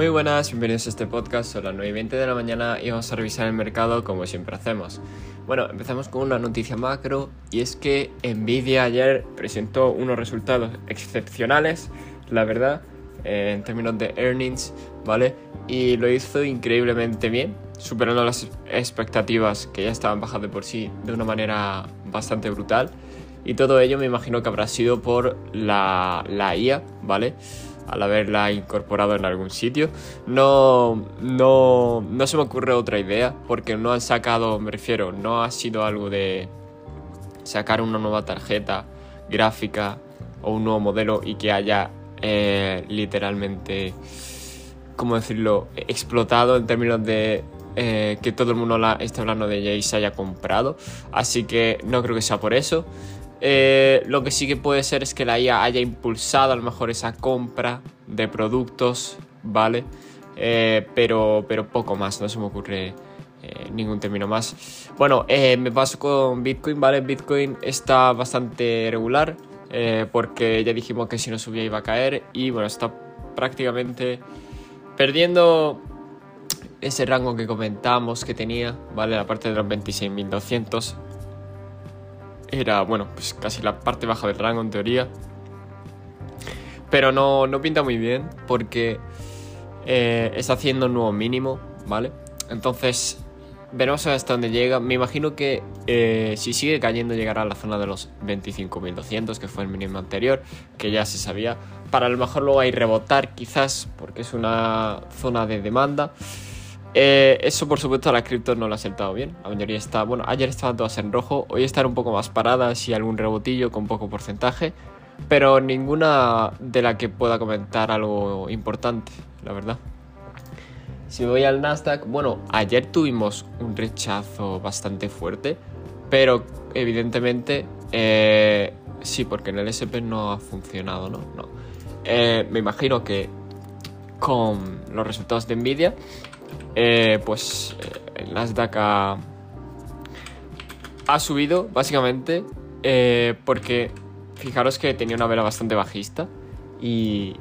Muy buenas, bienvenidos a este podcast. Son las 9 y 20 de la mañana y vamos a revisar el mercado como siempre hacemos. Bueno, empezamos con una noticia macro y es que Nvidia ayer presentó unos resultados excepcionales, la verdad, eh, en términos de earnings, ¿vale? Y lo hizo increíblemente bien, superando las expectativas que ya estaban bajas de por sí de una manera bastante brutal. Y todo ello me imagino que habrá sido por la, la IA, ¿vale? Al haberla incorporado en algún sitio. No, no, no se me ocurre otra idea, porque no han sacado, me refiero, no ha sido algo de sacar una nueva tarjeta gráfica o un nuevo modelo y que haya eh, literalmente, ¿cómo decirlo?, explotado en términos de eh, que todo el mundo la está hablando de ella y se haya comprado. Así que no creo que sea por eso. Eh, lo que sí que puede ser es que la IA haya impulsado a lo mejor esa compra de productos, ¿vale? Eh, pero, pero poco más, no se me ocurre eh, ningún término más. Bueno, me paso con Bitcoin, ¿vale? Bitcoin está bastante regular porque ya dijimos que si no subía iba a caer y bueno, está prácticamente perdiendo ese rango que comentamos que tenía, ¿vale? La parte de los 26.200 era, bueno, pues casi la parte baja del rango en teoría. Pero no, no pinta muy bien porque eh, está haciendo un nuevo mínimo, ¿vale? Entonces, veremos hasta dónde llega. Me imagino que eh, si sigue cayendo llegará a la zona de los 25.200, que fue el mínimo anterior, que ya se sabía. Para a lo mejor luego hay rebotar quizás, porque es una zona de demanda. Eh, eso por supuesto a las criptos no lo ha sentado bien. La mayoría está, bueno, ayer estaban todas en rojo, hoy están un poco más paradas y algún rebotillo con poco porcentaje, pero ninguna de la que pueda comentar algo importante, la verdad. Si voy al Nasdaq, bueno, ayer tuvimos un rechazo bastante fuerte, pero evidentemente eh, sí, porque en el SP no ha funcionado, ¿no? no. Eh, me imagino que con los resultados de Nvidia eh, pues eh, el Nasdaq ha, subido básicamente eh, porque fijaros que tenía una vela bastante bajista y,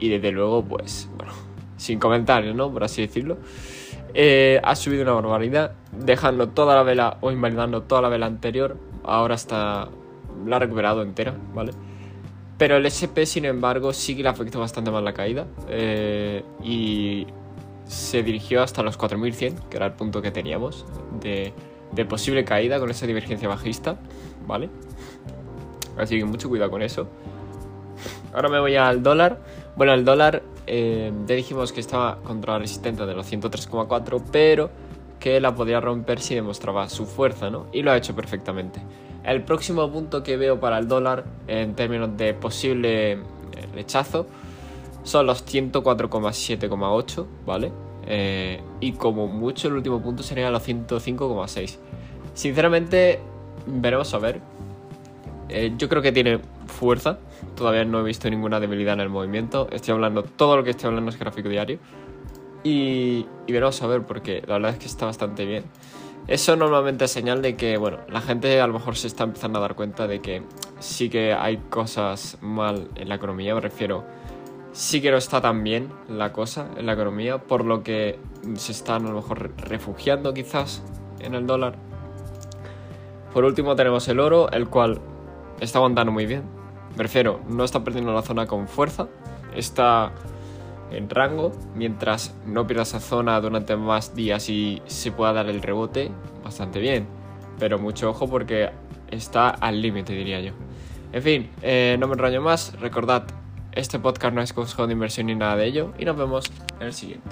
y desde luego pues bueno, sin comentarios, ¿no? Por así decirlo. ha subido una barbaridad, dejando toda la vela o invalidando toda la vela anterior. Ahora está. la ha recuperado entera, ¿vale? Pero el SP, sin embargo, sí que le afectó bastante más la caída. y se dirigió hasta los 4100, que era el punto que teníamos de, posible caída con esa divergencia bajista, ¿vale? Así que mucho cuidado con eso. Ahora me voy al dólar. Bueno, el dólar eh, ya dijimos que estaba contra la resistencia de los 103,4, pero que la podía romper si demostraba su fuerza, ¿no? Y lo ha hecho perfectamente. El próximo punto que veo para el dólar en términos de posible eh, rechazo son los 104,7,8, ¿vale? Eh, y como mucho el último punto sería los 105,6. Sinceramente, veremos a ver. Eh, yo creo que tiene fuerza. Todavía no he visto ninguna debilidad en el movimiento. Estoy hablando, todo lo que estoy hablando es gráfico diario. Y, y veremos a ver, porque la verdad es que está bastante bien. Eso normalmente es señal de que, bueno, la gente a lo mejor se está empezando a dar cuenta de que sí que hay cosas mal en la economía, me refiero sí que no está tan bien la cosa en la economía, por lo que se están a lo mejor refugiando quizás en el dólar. Por último tenemos el oro, el cual está aguantando muy bien. Me refiero, no está perdiendo la zona con fuerza, está en rango, mientras no pierda esa zona durante más días y se pueda dar el rebote, bastante bien. Pero mucho ojo porque está al límite, diría yo. En fin, eh, no me enrollo más, recordad este podcast no es consejo de inversión ni nada de ello y nos vemos en el siguiente.